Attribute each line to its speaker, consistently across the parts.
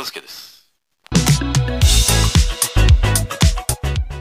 Speaker 1: 大輔です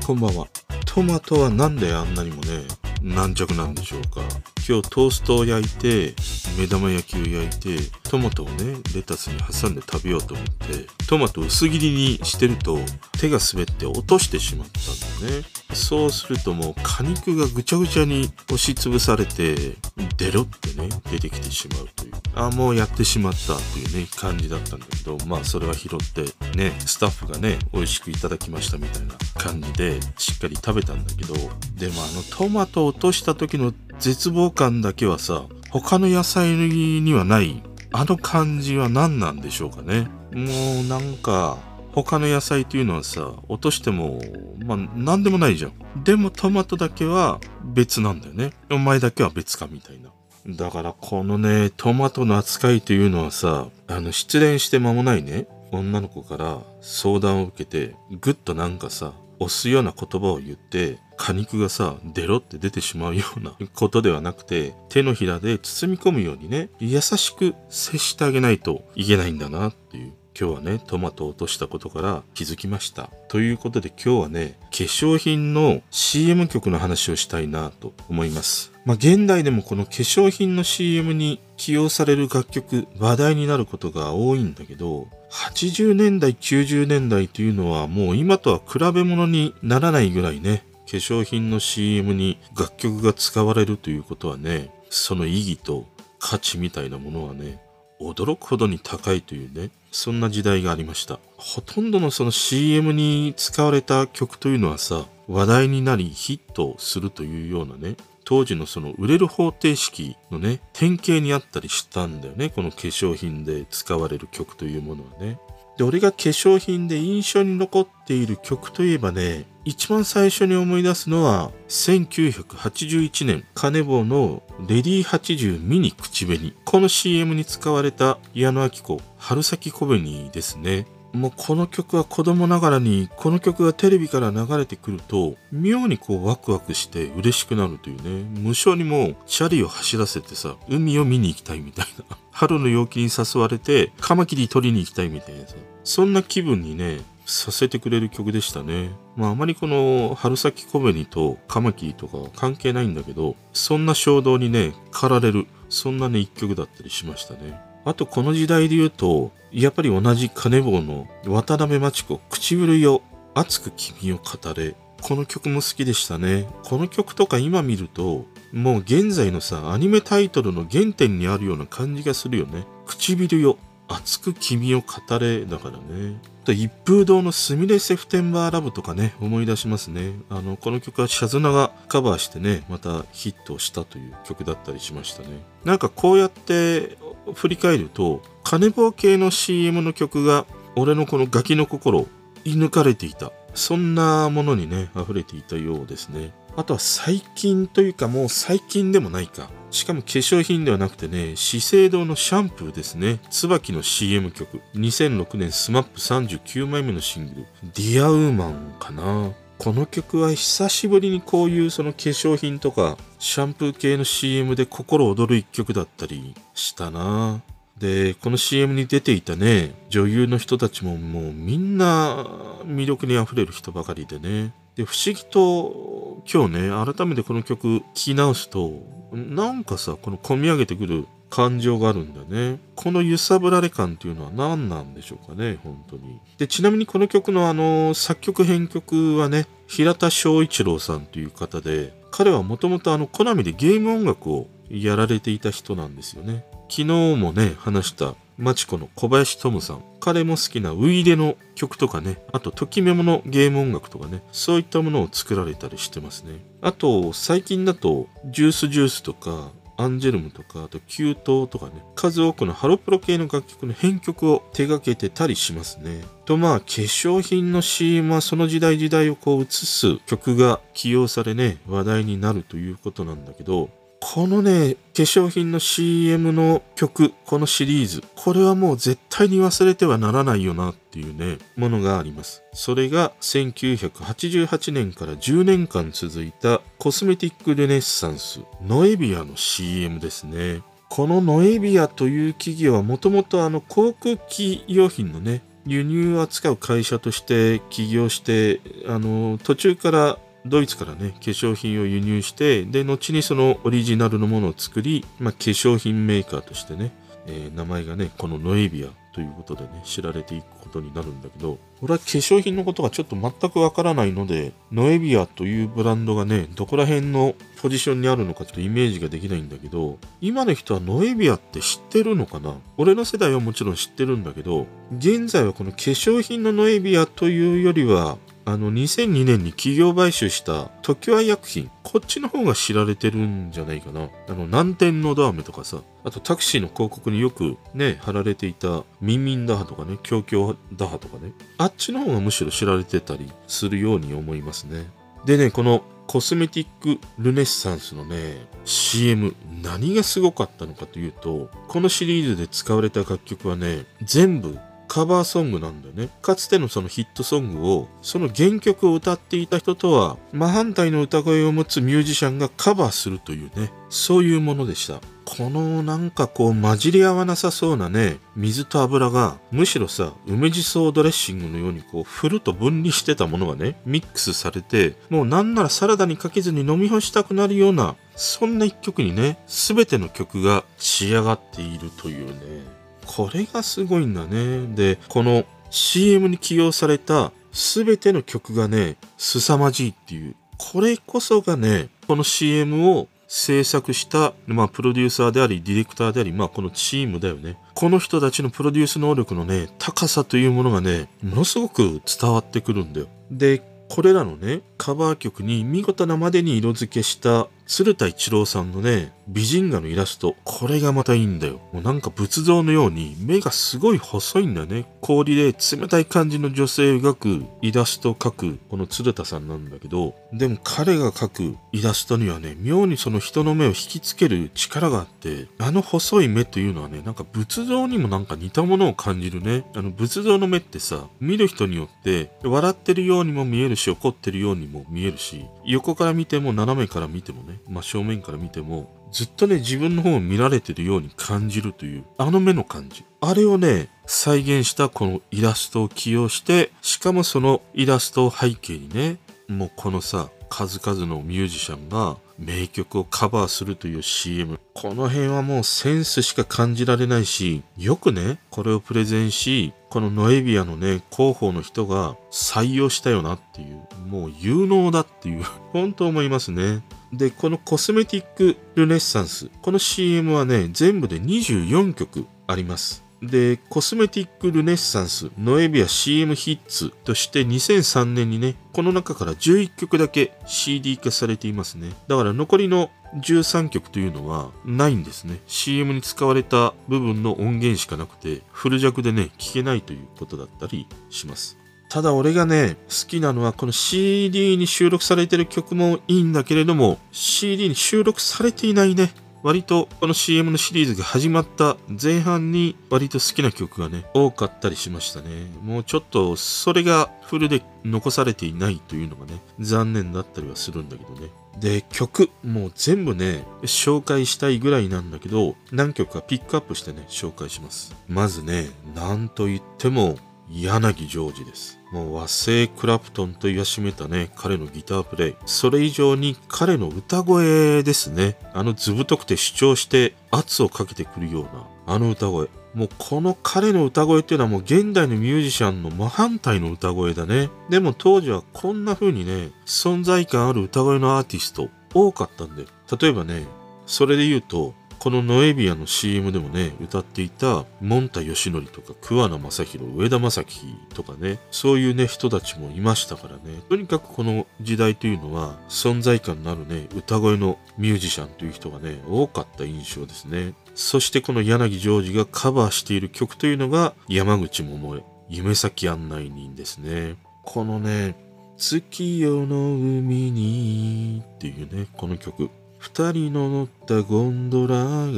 Speaker 2: こんばんは。トマトはなんであんなにもね、軟弱なんでしょうか。今日トーストを焼いて、目玉焼きを焼いて、トマトをね、レタスに挟んで食べようと思って、トマト薄切りにしてると、手が滑って落としてしまったんだよね。そうするともう果肉がぐちゃぐちゃに押しつぶされて、デロってね、出てきてしまうという。あ、もうやってしまったというね、感じだったんだけど、まあそれは拾って、ね、スタッフがね、美味しくいただきましたみたいな感じで、しっかり食べたんだけど、でもあのトマト落とした時の絶望感だけはさ、他の野菜にはない、あの感じは何なんでしょうかね。もうなんか、他の野菜というのはさ、落としても、まあ、なんでもないじゃん。でもトマトだけは別なんだよね。お前だけは別かみたいな。だからこのね、トマトの扱いというのはさ、あの、失恋して間もないね、女の子から相談を受けて、ぐっとなんかさ、押すような言葉を言って、果肉がさ、デロって出てしまうような ことではなくて、手のひらで包み込むようにね、優しく接してあげないといけないんだなっていう。今日はね、トマトを落としたことから気づきました。ということで今日はね、化粧品の CM 曲の話をしたいなと思います。まあ現代でもこの化粧品の CM に起用される楽曲、話題になることが多いんだけど、80年代、90年代というのはもう今とは比べ物にならないぐらいね、化粧品の CM に楽曲が使われるということはね、その意義と価値みたいなものはね、驚くほどに高いというね、そんな時代がありました。ほとんどのその CM に使われた曲というのはさ、話題になりヒットするというようなね、当時のその売れる方程式のね、典型にあったりしたんだよね。この化粧品で使われる曲というものはね。で、俺が化粧品で印象に残っている曲といえばね、一番最初に思い出すのは、1981年、カネボウのレディー80ミニ口紅。この CM に使われた矢野明子、春先小紅ですね。もうこの曲は子供ながらにこの曲がテレビから流れてくると妙にこうワクワクして嬉しくなるというね無性にもうチャリを走らせてさ海を見に行きたいみたいな 春の陽気に誘われてカマキリ取りに行きたいみたいなさそんな気分にねさせてくれる曲でしたね。まああまりこの春先小紅とカマキリとかは関係ないんだけど、そんな衝動にね、駆られる、そんなね一曲だったりしましたね。あとこの時代で言うと、やっぱり同じ金棒の渡辺真知子、唇よ、熱く君を語れ。この曲も好きでしたね。この曲とか今見ると、もう現在のさ、アニメタイトルの原点にあるような感じがするよね。唇よ、熱く君を語れだからね。一風堂のすみれセプテンバーラブとかね、思い出しますね。あの、この曲はシャズナがカバーしてね、またヒットしたという曲だったりしましたね。なんかこうやって振り返ると、金棒系の CM の曲が俺のこのガキの心を射抜かれていた。そんなものにね、溢れていたようですね。あとは最近というかもう最近でもないか。しかも化粧品ではなくてね、資生堂のシャンプーですね。椿の CM 曲。2006年 SMAP39 枚目のシングル、ディアウーマンかな。この曲は久しぶりにこういうその化粧品とかシャンプー系の CM で心躍る一曲だったりしたな。で、この CM に出ていたね、女優の人たちももうみんな魅力に溢れる人ばかりでね。で、不思議と今日ね、改めてこの曲聴き直すと、なんかさ、この込み上げてくる感情があるんだね。この揺さぶられ感っていうのは何なんでしょうかね、本当に。で、ちなみにこの曲のあの、作曲編曲はね、平田翔一郎さんという方で、彼はもともとあの、コナミでゲーム音楽をやられていた人なんですよね。昨日もね、話した、マチコの小林トムさん。彼も好きなウイイレの曲とかね、あと、ときメモのゲーム音楽とかね、そういったものを作られたりしてますね。あと、最近だと、ジュースジュースとか、アンジェルムとか、あと、キュとかね、数多くのハロプロ系の楽曲の編曲を手掛けてたりしますね。と、まあ、化粧品の CM はその時代時代をこう映す曲が起用されね、話題になるということなんだけど、このね、化粧品の CM の曲、このシリーズ、これはもう絶対に忘れてはならないよなっていうね、ものがあります。それが1988年から10年間続いたコスメティックルネッサンス、ノエビアの CM ですね。このノエビアという企業はもともとあの航空機用品のね、輸入扱う会社として起業してあの途中からドイツからね化粧品を輸入してで後にそのオリジナルのものを作り、まあ、化粧品メーカーとしてね、えー、名前がねこのノエビアということでね知られていくことになるんだけど俺は化粧品のことがちょっと全くわからないのでノエビアというブランドがねどこら辺のポジションにあるのかちょっとイメージができないんだけど今の人はノエビアって知ってるのかな？俺の世代はもちろん知ってるんだけど現在はこの化粧品のノエビアというよりはあの、2002年に企業買収した時は薬品。こっちの方が知られてるんじゃないかな。あの、南天のダーメとかさ、あとタクシーの広告によくね、貼られていたミンミンダハとかね、強強ダハとかね。あっちの方がむしろ知られてたりするように思いますね。でね、このコスメティックルネッサンスのね、CM、何がすごかったのかというと、このシリーズで使われた楽曲はね、全部カバーソングなんだよね。かつてのそのヒットソングを、その原曲を歌っていた人とは、真反対の歌声を持つミュージシャンがカバーするというね、そういうものでした。このなんかこう混じり合わなさそうなね、水と油が、むしろさ、梅じそドレッシングのようにこう、ふると分離してたものがね、ミックスされて、もうなんならサラダにかけずに飲み干したくなるような、そんな一曲にね、すべての曲が仕上がっているというね、これがすごいんだね。で、この CM に起用された全ての曲がね、凄まじいっていう。これこそがね、この CM を制作した、まあ、プロデューサーであり、ディレクターであり、まあ、このチームだよね。この人たちのプロデュース能力のね、高さというものがね、ものすごく伝わってくるんだよ。で、これらのね、カバー曲に見事なまでに色付けした鶴田一郎さんのね、美人画のイラスト。これがまたいいんだよ。もうなんか仏像のように目がすごい細いんだよね。氷で冷たい感じの女性を描くイラストを描くこの鶴田さんなんだけど、でも彼が描くイラストにはね、妙にその人の目を引きつける力があって、あの細い目というのはね、なんか仏像にもなんか似たものを感じるね。あの仏像の目ってさ、見る人によって笑ってるようにも見えるし、怒ってるようにも見えるし、横から見ても斜めから見てもね、まあ、正面から見ても、ずっとね、自分の方を見られてるように感じるという、あの目の感じ。あれをね、再現したこのイラストを起用して、しかもそのイラストを背景にね、もうこのさ、数々のミュージシャンが名曲をカバーするという CM。この辺はもうセンスしか感じられないし、よくね、これをプレゼンし、このノエビアのね、広報の人が採用したよなっていう、もう有能だっていう、本当思いますね。で、このコスメティックルネッサンス、この CM はね、全部で24曲あります。で、コスメティックルネッサンス、ノエビア CM ヒッツとして2003年にね、この中から11曲だけ CD 化されていますね。だから残りの13曲というのはないんですね。CM に使われた部分の音源しかなくて、フル弱でね、聴けないということだったりします。ただ俺がね、好きなのはこの CD に収録されてる曲もいいんだけれども、CD に収録されていないね、割とこの CM のシリーズが始まった前半に割と好きな曲がね、多かったりしましたね。もうちょっとそれがフルで残されていないというのがね、残念だったりはするんだけどね。で、曲、もう全部ね、紹介したいぐらいなんだけど、何曲かピックアップしてね、紹介します。まずね、なんと言っても、柳ジョージです。もう和製クラプトンと言わしめたね、彼のギタープレイ。それ以上に彼の歌声ですね。あの図太くて主張して圧をかけてくるような、あの歌声。もうこの彼の歌声っていうのはもう現代のミュージシャンの真反対の歌声だね。でも当時はこんな風にね、存在感ある歌声のアーティスト多かったんで。例えばね、それで言うと、このノエビアの CM でもね、歌っていた、モンタヨシノリとか、桑名正宏、上田正樹とかね、そういうね、人たちもいましたからね。とにかくこの時代というのは、存在感のあるね、歌声のミュージシャンという人がね、多かった印象ですね。そしてこの柳ジョージがカバーしている曲というのが、山口百恵、夢先案内人ですね。このね、月夜の海にっていうね、この曲。二人の乗ったゴンドラがっ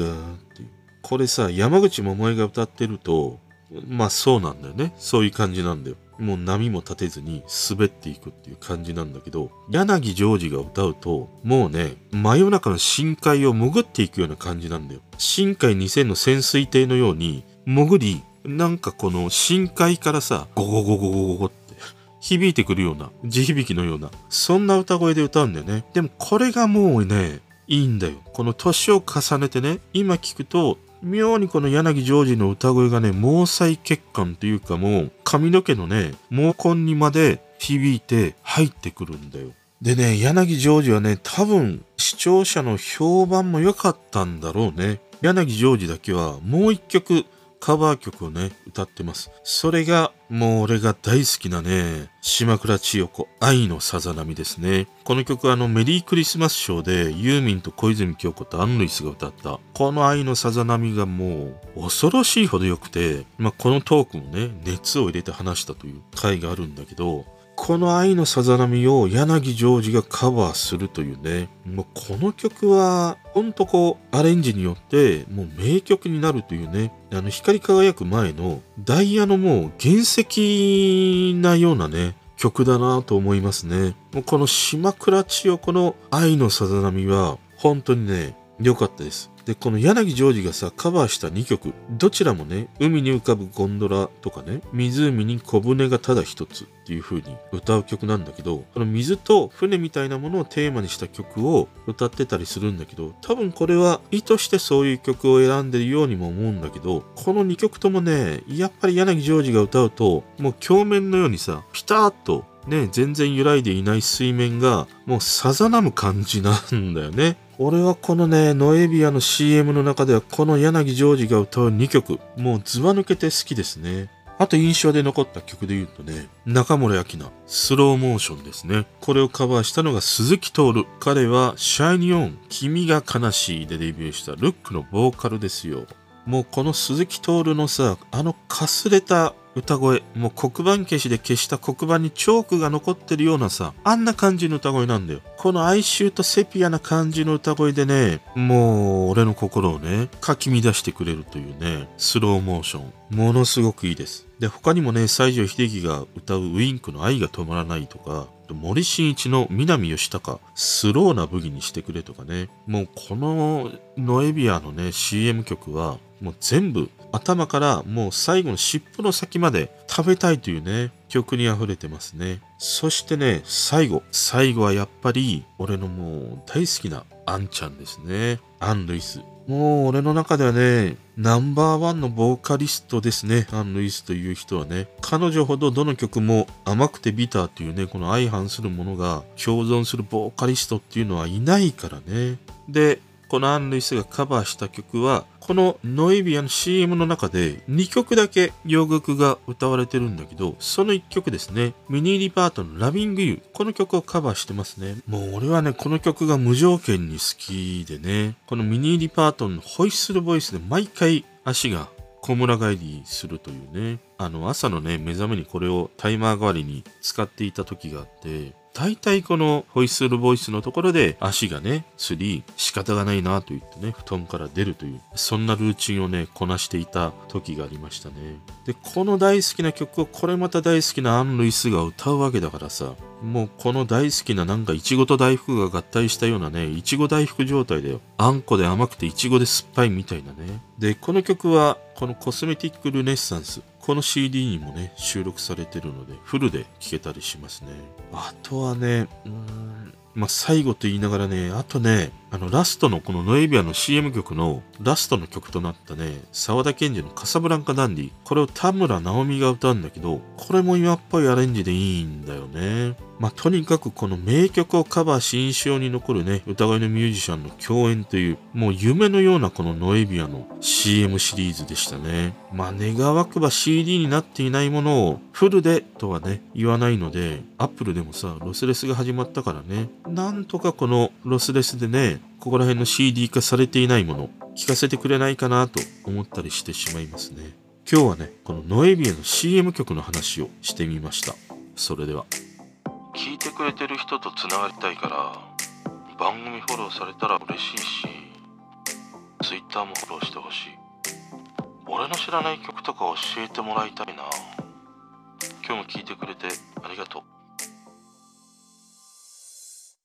Speaker 2: て。これさ、山口百恵が歌ってると、まあそうなんだよね。そういう感じなんだよ。もう波も立てずに滑っていくっていう感じなんだけど、柳ジョージが歌うと、もうね、真夜中の深海を潜っていくような感じなんだよ。深海2000の潜水艇のように、潜り、なんかこの深海からさ、ゴゴゴゴゴゴゴって響いてくるような、地響きのような、そんな歌声で歌うんだよね。でもこれがもうね、いいんだよ。この年を重ねてね、今聞くと、妙にこの柳ジョージの歌声がね、毛細血管というかもう髪の毛のね、毛根にまで響いて入ってくるんだよ。でね、柳ジョージはね、多分視聴者の評判も良かったんだろうね。柳ジョージだけはもう一曲カバー曲をね、歌ってます。それが、もう俺が大好きなね、島倉千代子、愛のさざ波ですね。この曲はあのメリークリスマスショーでユーミンと小泉京子とアン・ルイスが歌った、この愛のさざ波がもう恐ろしいほど良くて、まあ、このトークもね、熱を入れて話したという回があるんだけど、この愛のさざ波を柳ジョージがカバーするというね、もうこの曲は、ほんとこう、アレンジによって、もう名曲になるというね、あの、光り輝く前のダイヤのもう原石なようなね、曲だなと思いますね。もうこの島倉千代子の愛のさざ波は、本当にね、良かったです。で、この柳ジョージがさ、カバーした2曲、どちらもね、海に浮かぶゴンドラとかね、湖に小舟がただ一つっていう風に歌う曲なんだけど、この水と船みたいなものをテーマにした曲を歌ってたりするんだけど、多分これは意図してそういう曲を選んでるようにも思うんだけど、この2曲ともね、やっぱり柳ジョージが歌うと、もう鏡面のようにさ、ピターッとね、全然揺らいでいない水面がもうさざなむ感じなんだよね。俺はこのね、ノエビアの CM の中ではこの柳ジョージが歌う2曲、もうずば抜けて好きですね。あと印象で残った曲で言うとね、中森明菜、スローモーションですね。これをカバーしたのが鈴木徹。彼は、シャイニオン、君が悲しいでデビューしたルックのボーカルですよ。もうこの鈴木徹のさ、あのかすれた歌声、もう黒板消しで消した黒板にチョークが残ってるようなさ、あんな感じの歌声なんだよ。この哀愁とセピアな感じの歌声でね、もう俺の心をね、かき乱してくれるというね、スローモーション。ものすごくいいです。で、他にもね、西城秀樹が歌うウインクの愛が止まらないとか、森進一の南義孝、スローなブギにしてくれとかね、もうこのノエビアのね、CM 曲は、もう全部頭からもう最後の尻尾の先まで食べたいというね、曲に溢れてますね。そしてね、最後。最後はやっぱり俺のもう大好きなアンちゃんですね。アン・ルイス。もう俺の中ではね、ナンバーワンのボーカリストですね。アン・ルイスという人はね。彼女ほどどの曲も甘くてビターというね、この相反するものが共存するボーカリストっていうのはいないからね。で、このアン・ルイスがカバーした曲は、このノエビアの CM の中で2曲だけ洋楽が歌われてるんだけど、その1曲ですね。ミニー・リパートンの Lovin' You。この曲をカバーしてますね。もう俺はね、この曲が無条件に好きでね、このミニー・リパートンのホイッスルボイスで毎回足がこむら返りするというね。あの朝のね、目覚めにこれをタイマー代わりに使っていた時があって、大体このホイッスルボイスのところで足がね、つり、仕方がないなと言ってね、布団から出るという、そんなルーチンをね、こなしていた時がありましたね。で、この大好きな曲をこれまた大好きなアン・ルイスが歌うわけだからさ、もうこの大好きななんかいちごと大福が合体したようなね、いちご大福状態だよ。あんこで甘くていちごで酸っぱいみたいなね。で、この曲は、このコスメティックルネッサンス。この CD にもね、収録されてるので、フルで聴けたりしますね。あとはね、うん、まあ、最後と言いながらね、あとね、あの、ラストのこのノエビアの CM 曲のラストの曲となったね、沢田賢治のカサブランカダンディ。これを田村直美が歌うんだけど、これも今っぽいアレンジでいいんだよね。まあ、とにかくこの名曲をカバーし印象に残るね、歌声のミュージシャンの共演という、もう夢のようなこのノエビアの CM シリーズでしたね。まあ、願わくば CD になっていないものをフルでとはね、言わないので、アップルでもさ、ロスレスが始まったからね、なんとかこのロスレスでね、ここら辺の CD 化されていないもの、聞かせてくれないかなと思ったりしてしまいますね。今日はね、このノエビアの CM 曲の話をしてみました。それでは。聞いてくれてる人とつながりたいから番組フォローされたら嬉しいし Twitter もフォローしてほしい。俺の知らない曲とか教えてもらいたいな。今日も聞いてくれてありがとう。